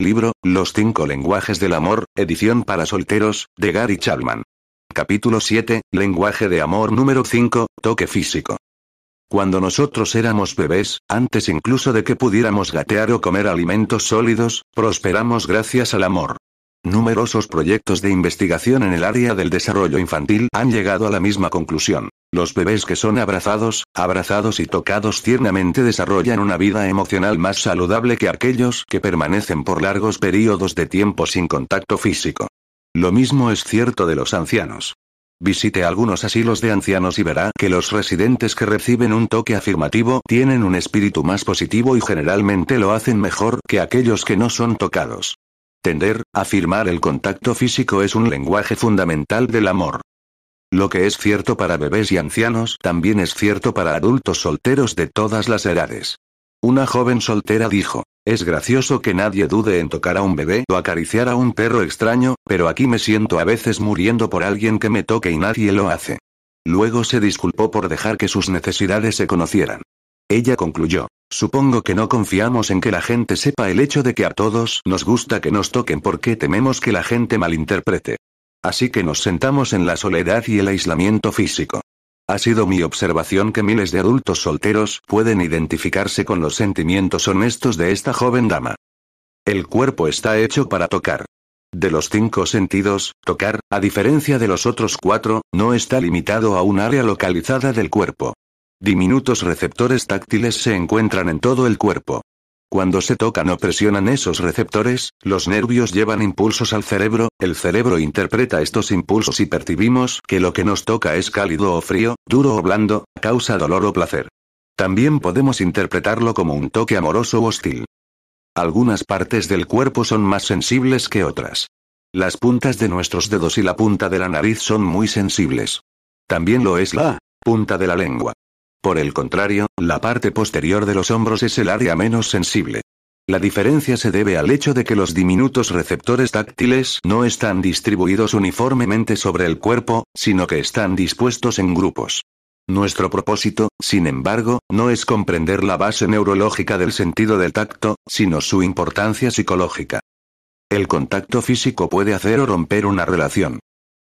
Libro, Los cinco lenguajes del amor, edición para solteros, de Gary Chapman. Capítulo 7, Lenguaje de amor número 5, toque físico. Cuando nosotros éramos bebés, antes incluso de que pudiéramos gatear o comer alimentos sólidos, prosperamos gracias al amor. Numerosos proyectos de investigación en el área del desarrollo infantil han llegado a la misma conclusión. Los bebés que son abrazados, abrazados y tocados tiernamente desarrollan una vida emocional más saludable que aquellos que permanecen por largos periodos de tiempo sin contacto físico. Lo mismo es cierto de los ancianos. Visite algunos asilos de ancianos y verá que los residentes que reciben un toque afirmativo tienen un espíritu más positivo y generalmente lo hacen mejor que aquellos que no son tocados. Tender, afirmar el contacto físico es un lenguaje fundamental del amor. Lo que es cierto para bebés y ancianos también es cierto para adultos solteros de todas las edades. Una joven soltera dijo, es gracioso que nadie dude en tocar a un bebé o acariciar a un perro extraño, pero aquí me siento a veces muriendo por alguien que me toque y nadie lo hace. Luego se disculpó por dejar que sus necesidades se conocieran. Ella concluyó, supongo que no confiamos en que la gente sepa el hecho de que a todos nos gusta que nos toquen porque tememos que la gente malinterprete. Así que nos sentamos en la soledad y el aislamiento físico. Ha sido mi observación que miles de adultos solteros pueden identificarse con los sentimientos honestos de esta joven dama. El cuerpo está hecho para tocar. De los cinco sentidos, tocar, a diferencia de los otros cuatro, no está limitado a un área localizada del cuerpo. Diminutos receptores táctiles se encuentran en todo el cuerpo. Cuando se tocan o presionan esos receptores, los nervios llevan impulsos al cerebro, el cerebro interpreta estos impulsos y percibimos que lo que nos toca es cálido o frío, duro o blando, causa dolor o placer. También podemos interpretarlo como un toque amoroso o hostil. Algunas partes del cuerpo son más sensibles que otras. Las puntas de nuestros dedos y la punta de la nariz son muy sensibles. También lo es la punta de la lengua. Por el contrario, la parte posterior de los hombros es el área menos sensible. La diferencia se debe al hecho de que los diminutos receptores táctiles no están distribuidos uniformemente sobre el cuerpo, sino que están dispuestos en grupos. Nuestro propósito, sin embargo, no es comprender la base neurológica del sentido del tacto, sino su importancia psicológica. El contacto físico puede hacer o romper una relación.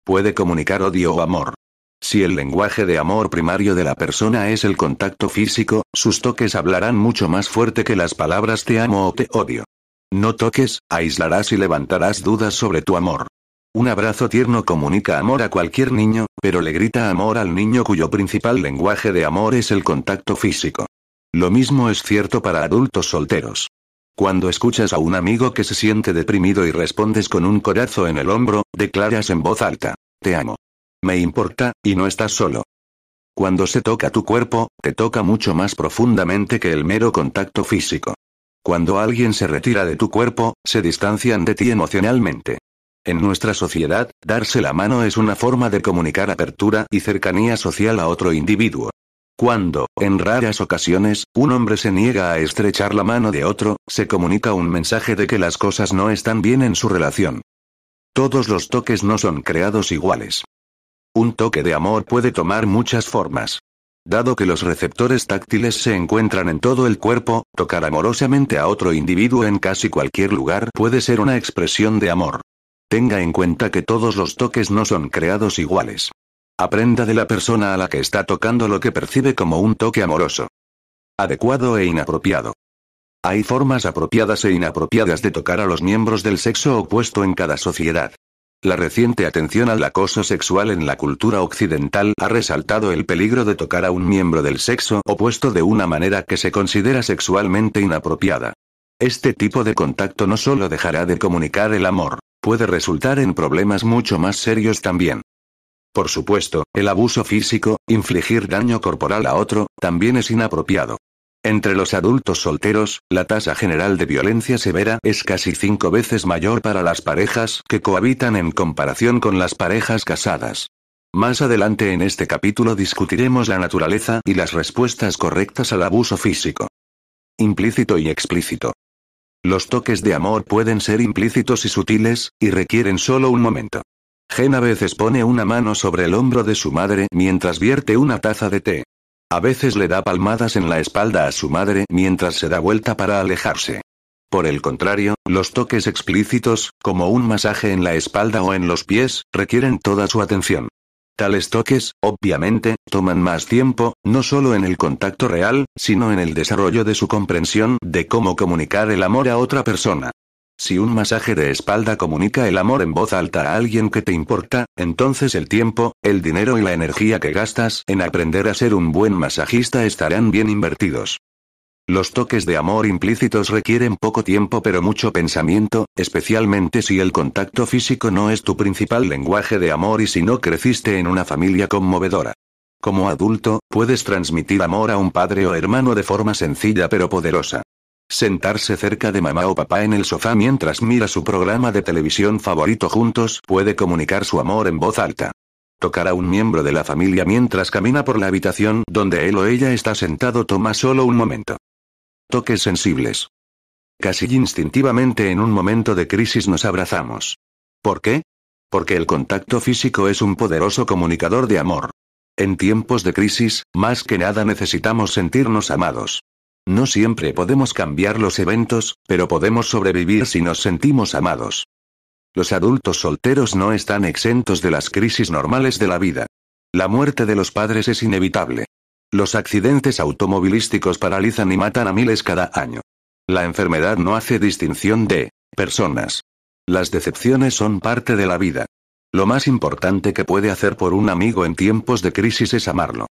Puede comunicar odio o amor. Si el lenguaje de amor primario de la persona es el contacto físico, sus toques hablarán mucho más fuerte que las palabras te amo o te odio. No toques, aislarás y levantarás dudas sobre tu amor. Un abrazo tierno comunica amor a cualquier niño, pero le grita amor al niño cuyo principal lenguaje de amor es el contacto físico. Lo mismo es cierto para adultos solteros. Cuando escuchas a un amigo que se siente deprimido y respondes con un corazo en el hombro, declaras en voz alta, te amo. Me importa, y no estás solo. Cuando se toca tu cuerpo, te toca mucho más profundamente que el mero contacto físico. Cuando alguien se retira de tu cuerpo, se distancian de ti emocionalmente. En nuestra sociedad, darse la mano es una forma de comunicar apertura y cercanía social a otro individuo. Cuando, en raras ocasiones, un hombre se niega a estrechar la mano de otro, se comunica un mensaje de que las cosas no están bien en su relación. Todos los toques no son creados iguales. Un toque de amor puede tomar muchas formas. Dado que los receptores táctiles se encuentran en todo el cuerpo, tocar amorosamente a otro individuo en casi cualquier lugar puede ser una expresión de amor. Tenga en cuenta que todos los toques no son creados iguales. Aprenda de la persona a la que está tocando lo que percibe como un toque amoroso. Adecuado e inapropiado. Hay formas apropiadas e inapropiadas de tocar a los miembros del sexo opuesto en cada sociedad. La reciente atención al acoso sexual en la cultura occidental ha resaltado el peligro de tocar a un miembro del sexo opuesto de una manera que se considera sexualmente inapropiada. Este tipo de contacto no solo dejará de comunicar el amor, puede resultar en problemas mucho más serios también. Por supuesto, el abuso físico, infligir daño corporal a otro, también es inapropiado. Entre los adultos solteros, la tasa general de violencia severa es casi cinco veces mayor para las parejas que cohabitan en comparación con las parejas casadas. Más adelante en este capítulo discutiremos la naturaleza y las respuestas correctas al abuso físico. Implícito y explícito. Los toques de amor pueden ser implícitos y sutiles, y requieren solo un momento. Veces pone una mano sobre el hombro de su madre mientras vierte una taza de té. A veces le da palmadas en la espalda a su madre mientras se da vuelta para alejarse. Por el contrario, los toques explícitos, como un masaje en la espalda o en los pies, requieren toda su atención. Tales toques, obviamente, toman más tiempo, no solo en el contacto real, sino en el desarrollo de su comprensión de cómo comunicar el amor a otra persona. Si un masaje de espalda comunica el amor en voz alta a alguien que te importa, entonces el tiempo, el dinero y la energía que gastas en aprender a ser un buen masajista estarán bien invertidos. Los toques de amor implícitos requieren poco tiempo pero mucho pensamiento, especialmente si el contacto físico no es tu principal lenguaje de amor y si no creciste en una familia conmovedora. Como adulto, puedes transmitir amor a un padre o hermano de forma sencilla pero poderosa. Sentarse cerca de mamá o papá en el sofá mientras mira su programa de televisión favorito juntos puede comunicar su amor en voz alta. Tocar a un miembro de la familia mientras camina por la habitación donde él o ella está sentado toma solo un momento. Toques sensibles. Casi instintivamente en un momento de crisis nos abrazamos. ¿Por qué? Porque el contacto físico es un poderoso comunicador de amor. En tiempos de crisis, más que nada necesitamos sentirnos amados. No siempre podemos cambiar los eventos, pero podemos sobrevivir si nos sentimos amados. Los adultos solteros no están exentos de las crisis normales de la vida. La muerte de los padres es inevitable. Los accidentes automovilísticos paralizan y matan a miles cada año. La enfermedad no hace distinción de personas. Las decepciones son parte de la vida. Lo más importante que puede hacer por un amigo en tiempos de crisis es amarlo.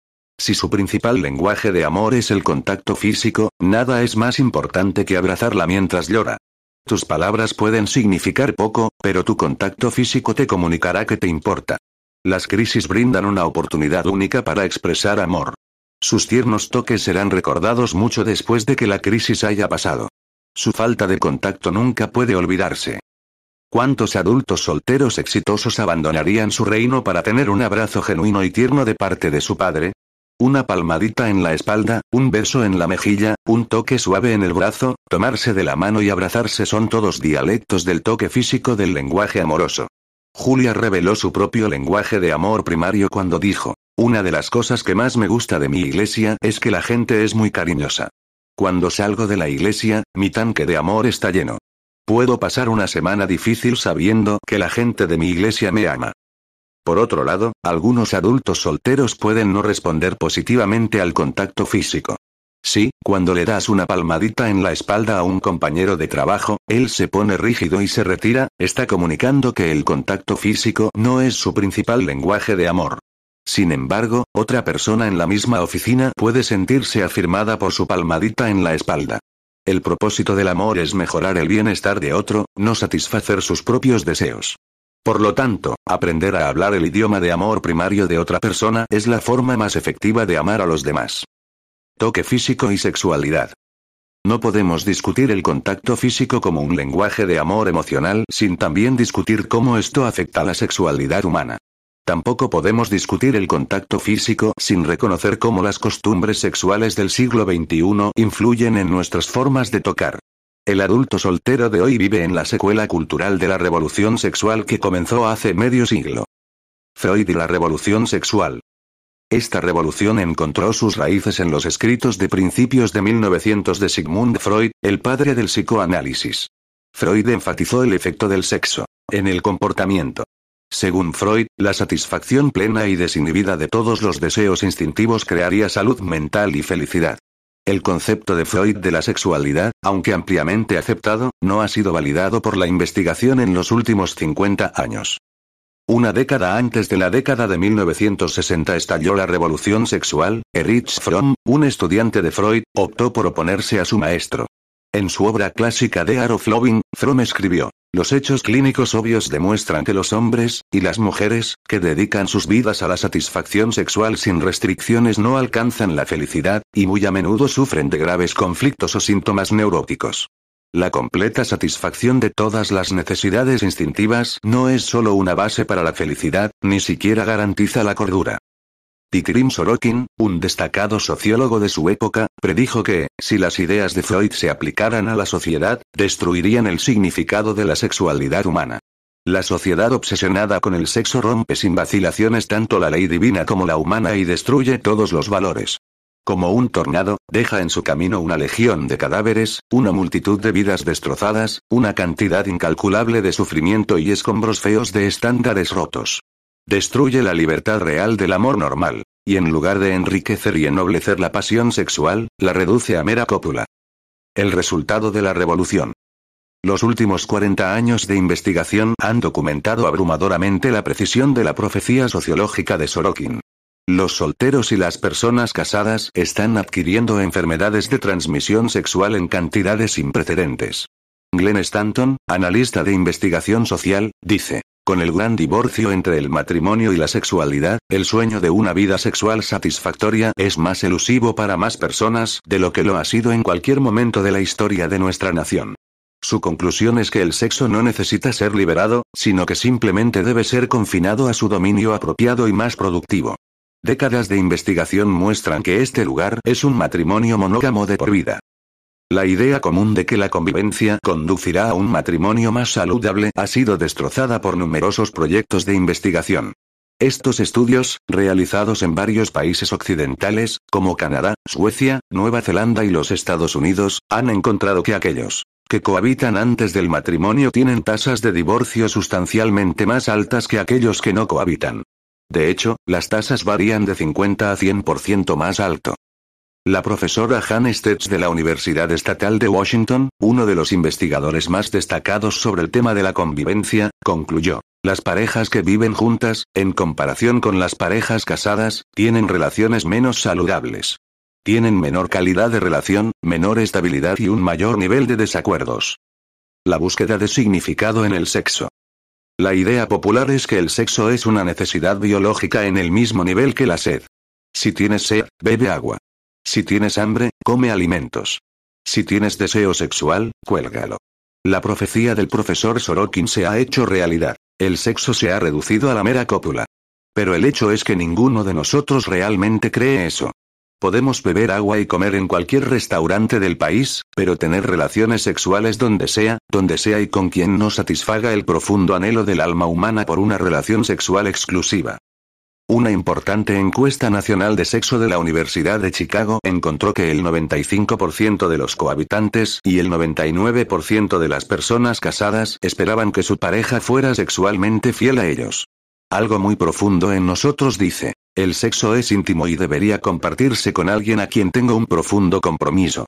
Si su principal lenguaje de amor es el contacto físico, nada es más importante que abrazarla mientras llora. Tus palabras pueden significar poco, pero tu contacto físico te comunicará que te importa. Las crisis brindan una oportunidad única para expresar amor. Sus tiernos toques serán recordados mucho después de que la crisis haya pasado. Su falta de contacto nunca puede olvidarse. ¿Cuántos adultos solteros exitosos abandonarían su reino para tener un abrazo genuino y tierno de parte de su padre? Una palmadita en la espalda, un beso en la mejilla, un toque suave en el brazo, tomarse de la mano y abrazarse son todos dialectos del toque físico del lenguaje amoroso. Julia reveló su propio lenguaje de amor primario cuando dijo, una de las cosas que más me gusta de mi iglesia es que la gente es muy cariñosa. Cuando salgo de la iglesia, mi tanque de amor está lleno. Puedo pasar una semana difícil sabiendo que la gente de mi iglesia me ama. Por otro lado, algunos adultos solteros pueden no responder positivamente al contacto físico. Sí, cuando le das una palmadita en la espalda a un compañero de trabajo, él se pone rígido y se retira, está comunicando que el contacto físico no es su principal lenguaje de amor. Sin embargo, otra persona en la misma oficina puede sentirse afirmada por su palmadita en la espalda. El propósito del amor es mejorar el bienestar de otro, no satisfacer sus propios deseos. Por lo tanto, aprender a hablar el idioma de amor primario de otra persona es la forma más efectiva de amar a los demás. Toque físico y sexualidad. No podemos discutir el contacto físico como un lenguaje de amor emocional sin también discutir cómo esto afecta a la sexualidad humana. Tampoco podemos discutir el contacto físico sin reconocer cómo las costumbres sexuales del siglo XXI influyen en nuestras formas de tocar. El adulto soltero de hoy vive en la secuela cultural de la revolución sexual que comenzó hace medio siglo. Freud y la revolución sexual. Esta revolución encontró sus raíces en los escritos de principios de 1900 de Sigmund Freud, el padre del psicoanálisis. Freud enfatizó el efecto del sexo en el comportamiento. Según Freud, la satisfacción plena y desinhibida de todos los deseos instintivos crearía salud mental y felicidad. El concepto de Freud de la sexualidad, aunque ampliamente aceptado, no ha sido validado por la investigación en los últimos 50 años. Una década antes de la década de 1960 estalló la revolución sexual, Erich Fromm, un estudiante de Freud, optó por oponerse a su maestro. En su obra clásica de Art of Loving, Fromm escribió, los hechos clínicos obvios demuestran que los hombres, y las mujeres, que dedican sus vidas a la satisfacción sexual sin restricciones no alcanzan la felicidad, y muy a menudo sufren de graves conflictos o síntomas neuróticos. La completa satisfacción de todas las necesidades instintivas no es solo una base para la felicidad, ni siquiera garantiza la cordura. Pikrim Sorokin, un destacado sociólogo de su época, predijo que, si las ideas de Freud se aplicaran a la sociedad, destruirían el significado de la sexualidad humana. La sociedad obsesionada con el sexo rompe sin vacilaciones tanto la ley divina como la humana y destruye todos los valores. Como un tornado, deja en su camino una legión de cadáveres, una multitud de vidas destrozadas, una cantidad incalculable de sufrimiento y escombros feos de estándares rotos. Destruye la libertad real del amor normal, y en lugar de enriquecer y ennoblecer la pasión sexual, la reduce a mera cópula. El resultado de la revolución. Los últimos 40 años de investigación han documentado abrumadoramente la precisión de la profecía sociológica de Sorokin. Los solteros y las personas casadas están adquiriendo enfermedades de transmisión sexual en cantidades sin precedentes. Glenn Stanton, analista de investigación social, dice, con el gran divorcio entre el matrimonio y la sexualidad, el sueño de una vida sexual satisfactoria es más elusivo para más personas de lo que lo ha sido en cualquier momento de la historia de nuestra nación. Su conclusión es que el sexo no necesita ser liberado, sino que simplemente debe ser confinado a su dominio apropiado y más productivo. Décadas de investigación muestran que este lugar es un matrimonio monógamo de por vida. La idea común de que la convivencia conducirá a un matrimonio más saludable ha sido destrozada por numerosos proyectos de investigación. Estos estudios, realizados en varios países occidentales, como Canadá, Suecia, Nueva Zelanda y los Estados Unidos, han encontrado que aquellos que cohabitan antes del matrimonio tienen tasas de divorcio sustancialmente más altas que aquellos que no cohabitan. De hecho, las tasas varían de 50 a 100% más alto. La profesora Han Stetz de la Universidad Estatal de Washington, uno de los investigadores más destacados sobre el tema de la convivencia, concluyó, las parejas que viven juntas, en comparación con las parejas casadas, tienen relaciones menos saludables. Tienen menor calidad de relación, menor estabilidad y un mayor nivel de desacuerdos. La búsqueda de significado en el sexo. La idea popular es que el sexo es una necesidad biológica en el mismo nivel que la sed. Si tienes sed, bebe agua. Si tienes hambre, come alimentos. Si tienes deseo sexual, cuélgalo. La profecía del profesor Sorokin se ha hecho realidad. El sexo se ha reducido a la mera cópula. Pero el hecho es que ninguno de nosotros realmente cree eso. Podemos beber agua y comer en cualquier restaurante del país, pero tener relaciones sexuales donde sea, donde sea y con quien no satisfaga el profundo anhelo del alma humana por una relación sexual exclusiva. Una importante encuesta nacional de sexo de la Universidad de Chicago encontró que el 95% de los cohabitantes y el 99% de las personas casadas esperaban que su pareja fuera sexualmente fiel a ellos. Algo muy profundo en nosotros dice, el sexo es íntimo y debería compartirse con alguien a quien tengo un profundo compromiso.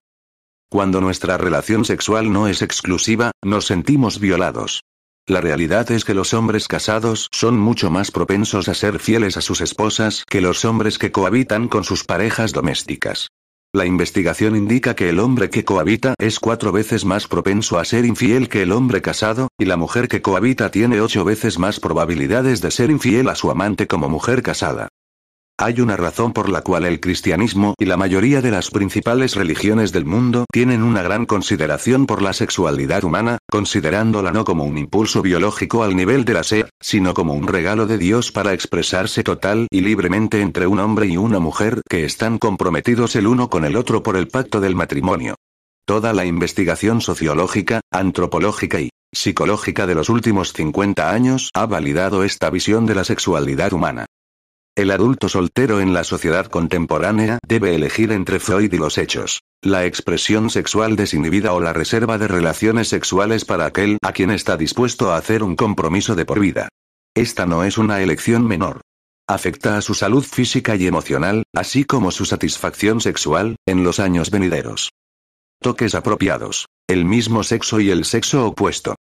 Cuando nuestra relación sexual no es exclusiva, nos sentimos violados. La realidad es que los hombres casados son mucho más propensos a ser fieles a sus esposas que los hombres que cohabitan con sus parejas domésticas. La investigación indica que el hombre que cohabita es cuatro veces más propenso a ser infiel que el hombre casado, y la mujer que cohabita tiene ocho veces más probabilidades de ser infiel a su amante como mujer casada. Hay una razón por la cual el cristianismo y la mayoría de las principales religiones del mundo tienen una gran consideración por la sexualidad humana, considerándola no como un impulso biológico al nivel de la sed, sino como un regalo de Dios para expresarse total y libremente entre un hombre y una mujer que están comprometidos el uno con el otro por el pacto del matrimonio. Toda la investigación sociológica, antropológica y psicológica de los últimos 50 años ha validado esta visión de la sexualidad humana. El adulto soltero en la sociedad contemporánea debe elegir entre Freud y los hechos, la expresión sexual desinhibida o la reserva de relaciones sexuales para aquel a quien está dispuesto a hacer un compromiso de por vida. Esta no es una elección menor. Afecta a su salud física y emocional, así como su satisfacción sexual, en los años venideros. Toques apropiados. El mismo sexo y el sexo opuesto.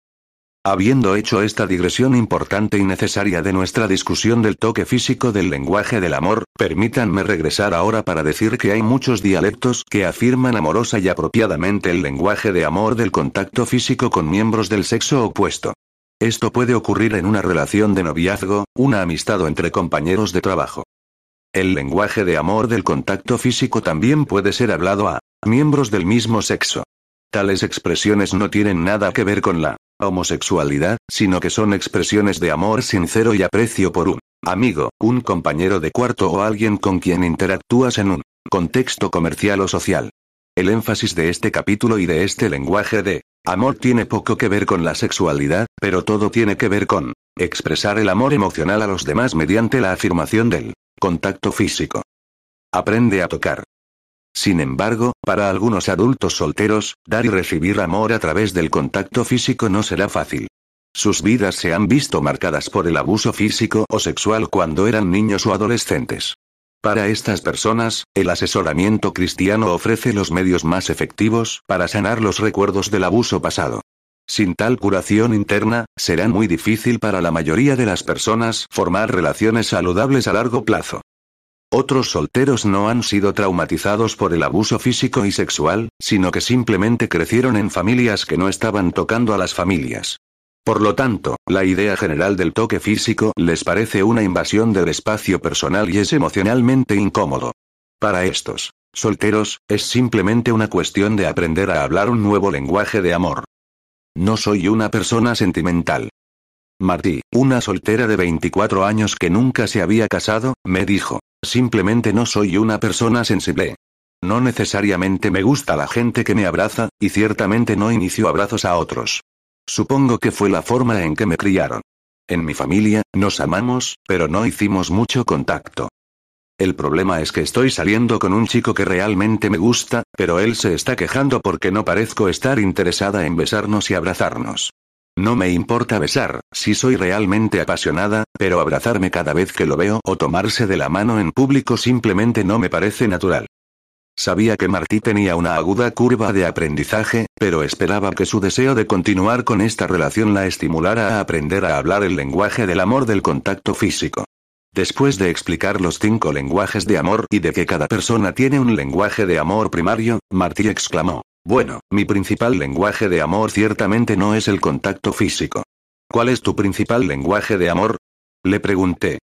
Habiendo hecho esta digresión importante y necesaria de nuestra discusión del toque físico del lenguaje del amor, permítanme regresar ahora para decir que hay muchos dialectos que afirman amorosa y apropiadamente el lenguaje de amor del contacto físico con miembros del sexo opuesto. Esto puede ocurrir en una relación de noviazgo, una amistad entre compañeros de trabajo. El lenguaje de amor del contacto físico también puede ser hablado a miembros del mismo sexo. Tales expresiones no tienen nada que ver con la homosexualidad, sino que son expresiones de amor sincero y aprecio por un amigo, un compañero de cuarto o alguien con quien interactúas en un contexto comercial o social. El énfasis de este capítulo y de este lenguaje de amor tiene poco que ver con la sexualidad, pero todo tiene que ver con expresar el amor emocional a los demás mediante la afirmación del contacto físico. Aprende a tocar. Sin embargo, para algunos adultos solteros, dar y recibir amor a través del contacto físico no será fácil. Sus vidas se han visto marcadas por el abuso físico o sexual cuando eran niños o adolescentes. Para estas personas, el asesoramiento cristiano ofrece los medios más efectivos para sanar los recuerdos del abuso pasado. Sin tal curación interna, será muy difícil para la mayoría de las personas formar relaciones saludables a largo plazo. Otros solteros no han sido traumatizados por el abuso físico y sexual, sino que simplemente crecieron en familias que no estaban tocando a las familias. Por lo tanto, la idea general del toque físico les parece una invasión del espacio personal y es emocionalmente incómodo. Para estos solteros, es simplemente una cuestión de aprender a hablar un nuevo lenguaje de amor. No soy una persona sentimental. Martí, una soltera de 24 años que nunca se había casado, me dijo, simplemente no soy una persona sensible. No necesariamente me gusta la gente que me abraza, y ciertamente no inicio abrazos a otros. Supongo que fue la forma en que me criaron. En mi familia, nos amamos, pero no hicimos mucho contacto. El problema es que estoy saliendo con un chico que realmente me gusta, pero él se está quejando porque no parezco estar interesada en besarnos y abrazarnos. No me importa besar, si soy realmente apasionada, pero abrazarme cada vez que lo veo o tomarse de la mano en público simplemente no me parece natural. Sabía que Martí tenía una aguda curva de aprendizaje, pero esperaba que su deseo de continuar con esta relación la estimulara a aprender a hablar el lenguaje del amor del contacto físico. Después de explicar los cinco lenguajes de amor y de que cada persona tiene un lenguaje de amor primario, Martí exclamó, bueno, mi principal lenguaje de amor ciertamente no es el contacto físico. ¿Cuál es tu principal lenguaje de amor? Le pregunté.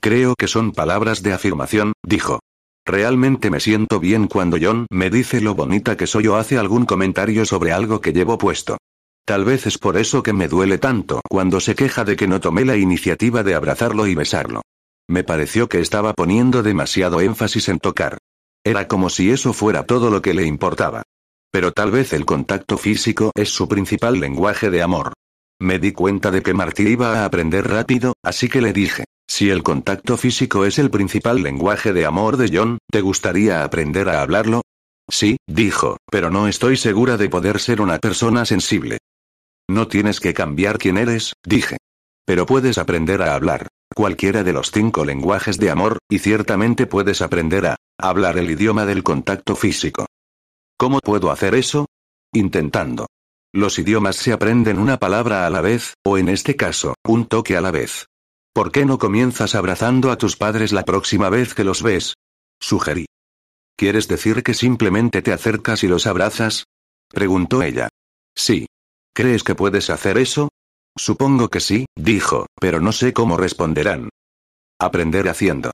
Creo que son palabras de afirmación, dijo. Realmente me siento bien cuando John me dice lo bonita que soy o hace algún comentario sobre algo que llevo puesto. Tal vez es por eso que me duele tanto cuando se queja de que no tomé la iniciativa de abrazarlo y besarlo. Me pareció que estaba poniendo demasiado énfasis en tocar. Era como si eso fuera todo lo que le importaba. Pero tal vez el contacto físico es su principal lenguaje de amor. Me di cuenta de que Marty iba a aprender rápido, así que le dije, si el contacto físico es el principal lenguaje de amor de John, ¿te gustaría aprender a hablarlo? Sí, dijo, pero no estoy segura de poder ser una persona sensible. No tienes que cambiar quién eres, dije. Pero puedes aprender a hablar cualquiera de los cinco lenguajes de amor, y ciertamente puedes aprender a hablar el idioma del contacto físico. ¿Cómo puedo hacer eso? Intentando. Los idiomas se aprenden una palabra a la vez, o en este caso, un toque a la vez. ¿Por qué no comienzas abrazando a tus padres la próxima vez que los ves? Sugerí. ¿Quieres decir que simplemente te acercas y los abrazas? Preguntó ella. Sí. ¿Crees que puedes hacer eso? Supongo que sí, dijo, pero no sé cómo responderán. Aprender haciendo.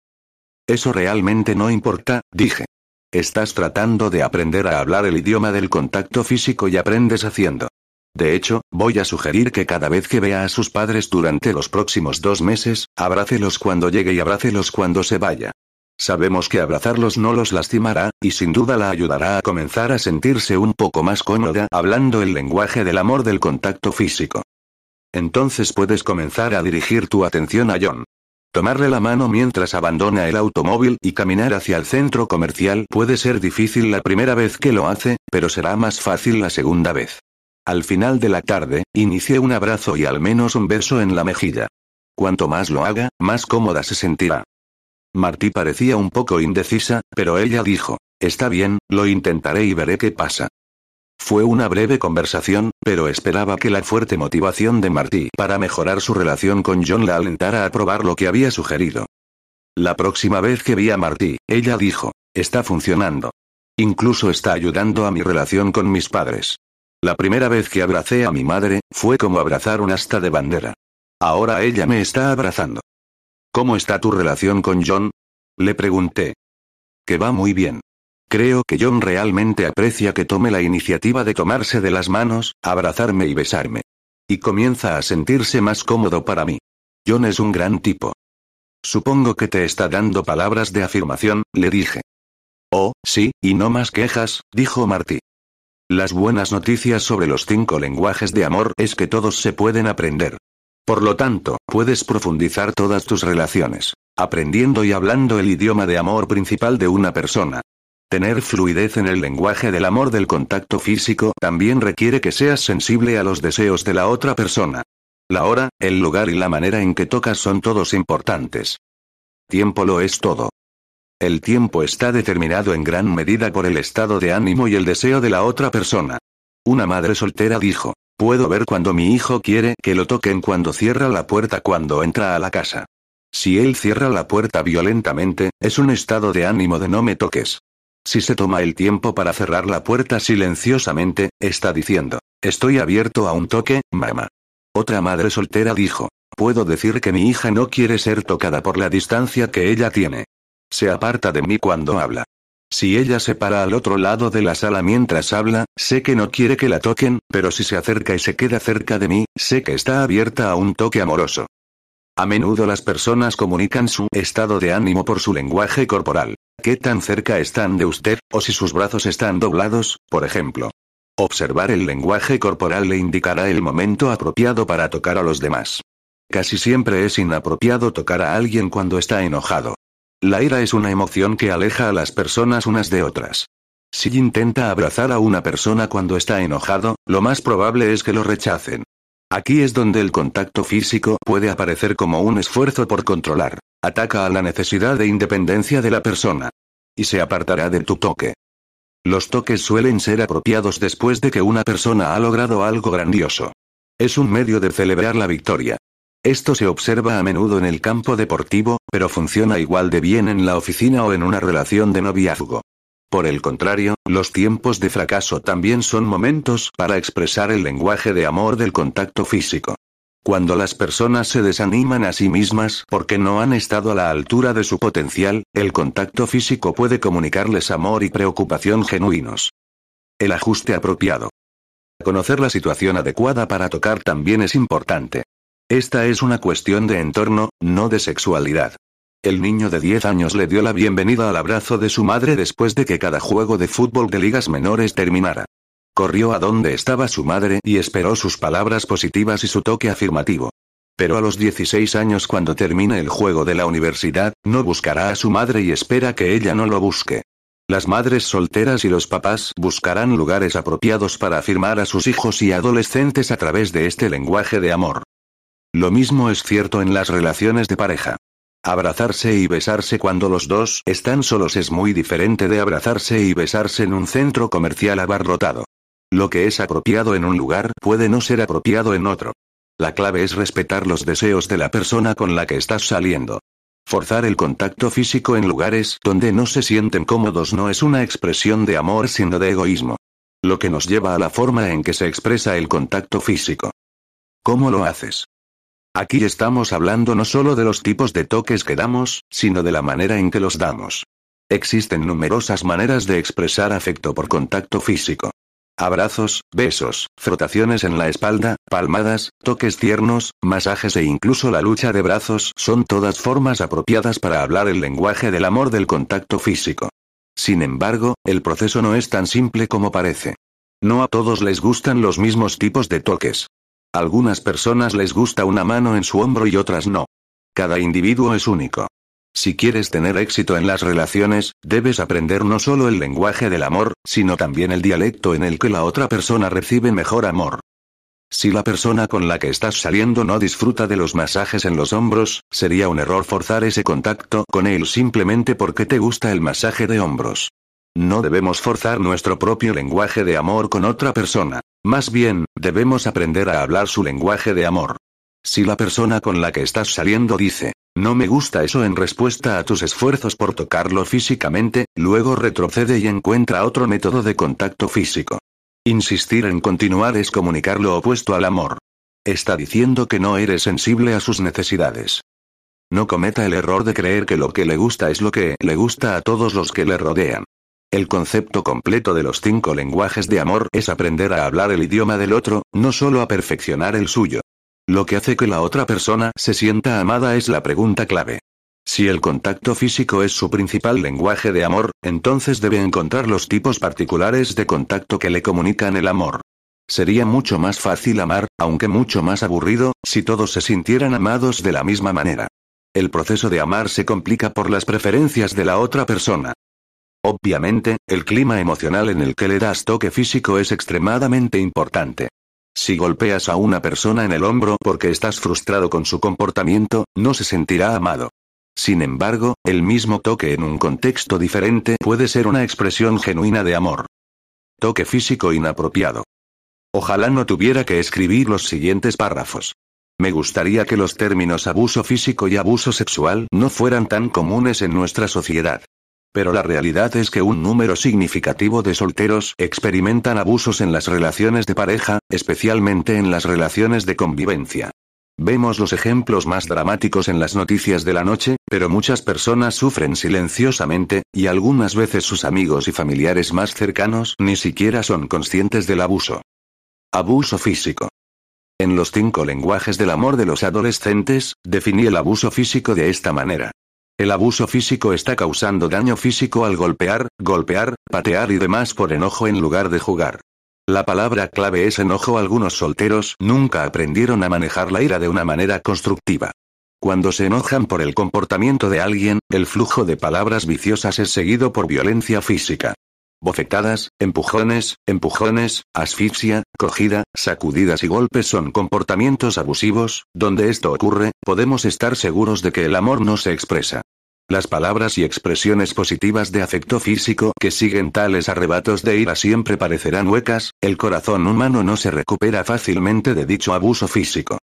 Eso realmente no importa, dije. Estás tratando de aprender a hablar el idioma del contacto físico y aprendes haciendo. De hecho, voy a sugerir que cada vez que vea a sus padres durante los próximos dos meses, abrácelos cuando llegue y abrácelos cuando se vaya. Sabemos que abrazarlos no los lastimará, y sin duda la ayudará a comenzar a sentirse un poco más cómoda hablando el lenguaje del amor del contacto físico. Entonces puedes comenzar a dirigir tu atención a John. Tomarle la mano mientras abandona el automóvil y caminar hacia el centro comercial puede ser difícil la primera vez que lo hace, pero será más fácil la segunda vez. Al final de la tarde, inicie un abrazo y al menos un beso en la mejilla. Cuanto más lo haga, más cómoda se sentirá. Martí parecía un poco indecisa, pero ella dijo, Está bien, lo intentaré y veré qué pasa. Fue una breve conversación, pero esperaba que la fuerte motivación de Martí para mejorar su relación con John la alentara a probar lo que había sugerido. La próxima vez que vi a Martí, ella dijo, está funcionando. Incluso está ayudando a mi relación con mis padres. La primera vez que abracé a mi madre, fue como abrazar un asta de bandera. Ahora ella me está abrazando. ¿Cómo está tu relación con John? Le pregunté. Que va muy bien. Creo que John realmente aprecia que tome la iniciativa de tomarse de las manos, abrazarme y besarme. Y comienza a sentirse más cómodo para mí. John es un gran tipo. Supongo que te está dando palabras de afirmación, le dije. Oh, sí, y no más quejas, dijo Marty. Las buenas noticias sobre los cinco lenguajes de amor es que todos se pueden aprender. Por lo tanto, puedes profundizar todas tus relaciones, aprendiendo y hablando el idioma de amor principal de una persona. Tener fluidez en el lenguaje del amor del contacto físico también requiere que seas sensible a los deseos de la otra persona. La hora, el lugar y la manera en que tocas son todos importantes. Tiempo lo es todo. El tiempo está determinado en gran medida por el estado de ánimo y el deseo de la otra persona. Una madre soltera dijo, puedo ver cuando mi hijo quiere que lo toquen cuando cierra la puerta cuando entra a la casa. Si él cierra la puerta violentamente, es un estado de ánimo de no me toques. Si se toma el tiempo para cerrar la puerta silenciosamente, está diciendo, estoy abierto a un toque, mamá. Otra madre soltera dijo, puedo decir que mi hija no quiere ser tocada por la distancia que ella tiene. Se aparta de mí cuando habla. Si ella se para al otro lado de la sala mientras habla, sé que no quiere que la toquen, pero si se acerca y se queda cerca de mí, sé que está abierta a un toque amoroso. A menudo las personas comunican su estado de ánimo por su lenguaje corporal. ¿Qué tan cerca están de usted, o si sus brazos están doblados, por ejemplo? Observar el lenguaje corporal le indicará el momento apropiado para tocar a los demás. Casi siempre es inapropiado tocar a alguien cuando está enojado. La ira es una emoción que aleja a las personas unas de otras. Si intenta abrazar a una persona cuando está enojado, lo más probable es que lo rechacen. Aquí es donde el contacto físico puede aparecer como un esfuerzo por controlar. Ataca a la necesidad de independencia de la persona. Y se apartará de tu toque. Los toques suelen ser apropiados después de que una persona ha logrado algo grandioso. Es un medio de celebrar la victoria. Esto se observa a menudo en el campo deportivo, pero funciona igual de bien en la oficina o en una relación de noviazgo. Por el contrario, los tiempos de fracaso también son momentos para expresar el lenguaje de amor del contacto físico. Cuando las personas se desaniman a sí mismas porque no han estado a la altura de su potencial, el contacto físico puede comunicarles amor y preocupación genuinos. El ajuste apropiado. Conocer la situación adecuada para tocar también es importante. Esta es una cuestión de entorno, no de sexualidad. El niño de 10 años le dio la bienvenida al abrazo de su madre después de que cada juego de fútbol de ligas menores terminara. Corrió a donde estaba su madre y esperó sus palabras positivas y su toque afirmativo. Pero a los 16 años cuando termine el juego de la universidad, no buscará a su madre y espera que ella no lo busque. Las madres solteras y los papás buscarán lugares apropiados para afirmar a sus hijos y adolescentes a través de este lenguaje de amor. Lo mismo es cierto en las relaciones de pareja. Abrazarse y besarse cuando los dos están solos es muy diferente de abrazarse y besarse en un centro comercial abarrotado. Lo que es apropiado en un lugar puede no ser apropiado en otro. La clave es respetar los deseos de la persona con la que estás saliendo. Forzar el contacto físico en lugares donde no se sienten cómodos no es una expresión de amor sino de egoísmo. Lo que nos lleva a la forma en que se expresa el contacto físico. ¿Cómo lo haces? Aquí estamos hablando no solo de los tipos de toques que damos, sino de la manera en que los damos. Existen numerosas maneras de expresar afecto por contacto físico. Abrazos, besos, frotaciones en la espalda, palmadas, toques tiernos, masajes e incluso la lucha de brazos son todas formas apropiadas para hablar el lenguaje del amor del contacto físico. Sin embargo, el proceso no es tan simple como parece. No a todos les gustan los mismos tipos de toques. Algunas personas les gusta una mano en su hombro y otras no. Cada individuo es único. Si quieres tener éxito en las relaciones, debes aprender no solo el lenguaje del amor, sino también el dialecto en el que la otra persona recibe mejor amor. Si la persona con la que estás saliendo no disfruta de los masajes en los hombros, sería un error forzar ese contacto con él simplemente porque te gusta el masaje de hombros. No debemos forzar nuestro propio lenguaje de amor con otra persona. Más bien, debemos aprender a hablar su lenguaje de amor. Si la persona con la que estás saliendo dice, no me gusta eso en respuesta a tus esfuerzos por tocarlo físicamente, luego retrocede y encuentra otro método de contacto físico. Insistir en continuar es comunicar lo opuesto al amor. Está diciendo que no eres sensible a sus necesidades. No cometa el error de creer que lo que le gusta es lo que le gusta a todos los que le rodean. El concepto completo de los cinco lenguajes de amor es aprender a hablar el idioma del otro, no solo a perfeccionar el suyo. Lo que hace que la otra persona se sienta amada es la pregunta clave. Si el contacto físico es su principal lenguaje de amor, entonces debe encontrar los tipos particulares de contacto que le comunican el amor. Sería mucho más fácil amar, aunque mucho más aburrido, si todos se sintieran amados de la misma manera. El proceso de amar se complica por las preferencias de la otra persona. Obviamente, el clima emocional en el que le das toque físico es extremadamente importante. Si golpeas a una persona en el hombro porque estás frustrado con su comportamiento, no se sentirá amado. Sin embargo, el mismo toque en un contexto diferente puede ser una expresión genuina de amor. Toque físico inapropiado. Ojalá no tuviera que escribir los siguientes párrafos. Me gustaría que los términos abuso físico y abuso sexual no fueran tan comunes en nuestra sociedad. Pero la realidad es que un número significativo de solteros experimentan abusos en las relaciones de pareja, especialmente en las relaciones de convivencia. Vemos los ejemplos más dramáticos en las noticias de la noche, pero muchas personas sufren silenciosamente, y algunas veces sus amigos y familiares más cercanos ni siquiera son conscientes del abuso. Abuso físico. En los cinco lenguajes del amor de los adolescentes, definí el abuso físico de esta manera. El abuso físico está causando daño físico al golpear, golpear, patear y demás por enojo en lugar de jugar. La palabra clave es enojo. Algunos solteros nunca aprendieron a manejar la ira de una manera constructiva. Cuando se enojan por el comportamiento de alguien, el flujo de palabras viciosas es seguido por violencia física. Bofetadas, empujones, empujones, asfixia, cogida, sacudidas y golpes son comportamientos abusivos, donde esto ocurre, podemos estar seguros de que el amor no se expresa. Las palabras y expresiones positivas de afecto físico que siguen tales arrebatos de ira siempre parecerán huecas, el corazón humano no se recupera fácilmente de dicho abuso físico.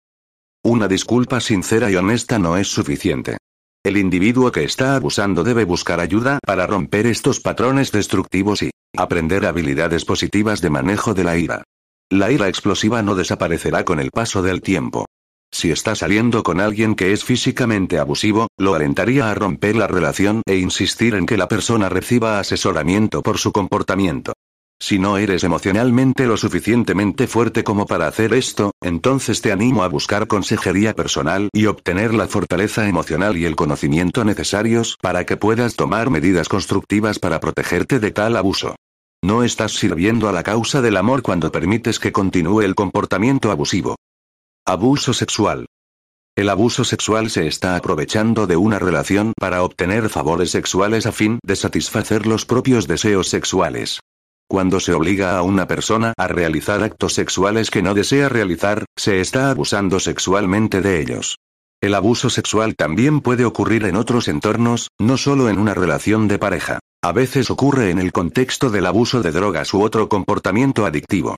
Una disculpa sincera y honesta no es suficiente. El individuo que está abusando debe buscar ayuda para romper estos patrones destructivos y aprender habilidades positivas de manejo de la ira. La ira explosiva no desaparecerá con el paso del tiempo. Si está saliendo con alguien que es físicamente abusivo, lo alentaría a romper la relación e insistir en que la persona reciba asesoramiento por su comportamiento. Si no eres emocionalmente lo suficientemente fuerte como para hacer esto, entonces te animo a buscar consejería personal y obtener la fortaleza emocional y el conocimiento necesarios para que puedas tomar medidas constructivas para protegerte de tal abuso. No estás sirviendo a la causa del amor cuando permites que continúe el comportamiento abusivo. Abuso sexual. El abuso sexual se está aprovechando de una relación para obtener favores sexuales a fin de satisfacer los propios deseos sexuales. Cuando se obliga a una persona a realizar actos sexuales que no desea realizar, se está abusando sexualmente de ellos. El abuso sexual también puede ocurrir en otros entornos, no solo en una relación de pareja. A veces ocurre en el contexto del abuso de drogas u otro comportamiento adictivo.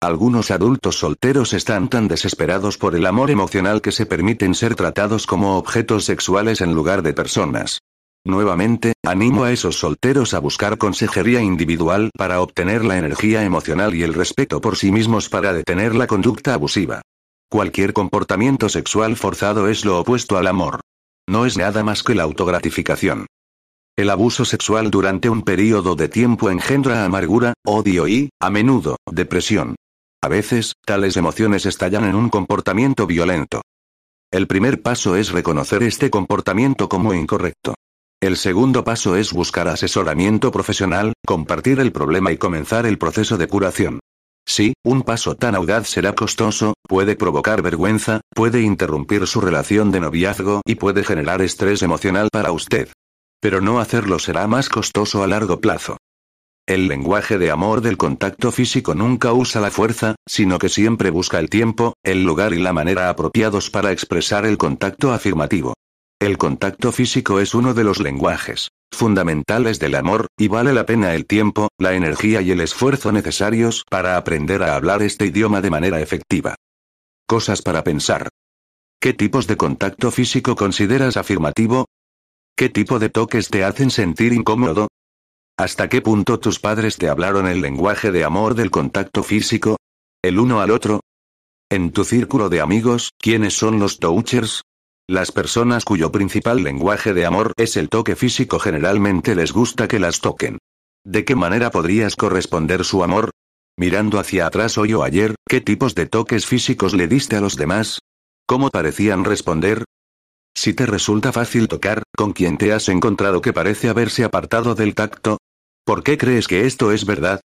Algunos adultos solteros están tan desesperados por el amor emocional que se permiten ser tratados como objetos sexuales en lugar de personas. Nuevamente, animo a esos solteros a buscar consejería individual para obtener la energía emocional y el respeto por sí mismos para detener la conducta abusiva. Cualquier comportamiento sexual forzado es lo opuesto al amor. No es nada más que la autogratificación. El abuso sexual durante un periodo de tiempo engendra amargura, odio y, a menudo, depresión. A veces, tales emociones estallan en un comportamiento violento. El primer paso es reconocer este comportamiento como incorrecto. El segundo paso es buscar asesoramiento profesional, compartir el problema y comenzar el proceso de curación. Sí, un paso tan audaz será costoso, puede provocar vergüenza, puede interrumpir su relación de noviazgo y puede generar estrés emocional para usted. Pero no hacerlo será más costoso a largo plazo. El lenguaje de amor del contacto físico nunca usa la fuerza, sino que siempre busca el tiempo, el lugar y la manera apropiados para expresar el contacto afirmativo. El contacto físico es uno de los lenguajes fundamentales del amor, y vale la pena el tiempo, la energía y el esfuerzo necesarios para aprender a hablar este idioma de manera efectiva. Cosas para pensar. ¿Qué tipos de contacto físico consideras afirmativo? ¿Qué tipo de toques te hacen sentir incómodo? ¿Hasta qué punto tus padres te hablaron el lenguaje de amor del contacto físico? ¿El uno al otro? En tu círculo de amigos, ¿quiénes son los touchers? Las personas cuyo principal lenguaje de amor es el toque físico generalmente les gusta que las toquen. ¿De qué manera podrías corresponder su amor? Mirando hacia atrás hoy o ayer, ¿qué tipos de toques físicos le diste a los demás? ¿Cómo parecían responder? Si te resulta fácil tocar, ¿con quién te has encontrado que parece haberse apartado del tacto? ¿Por qué crees que esto es verdad?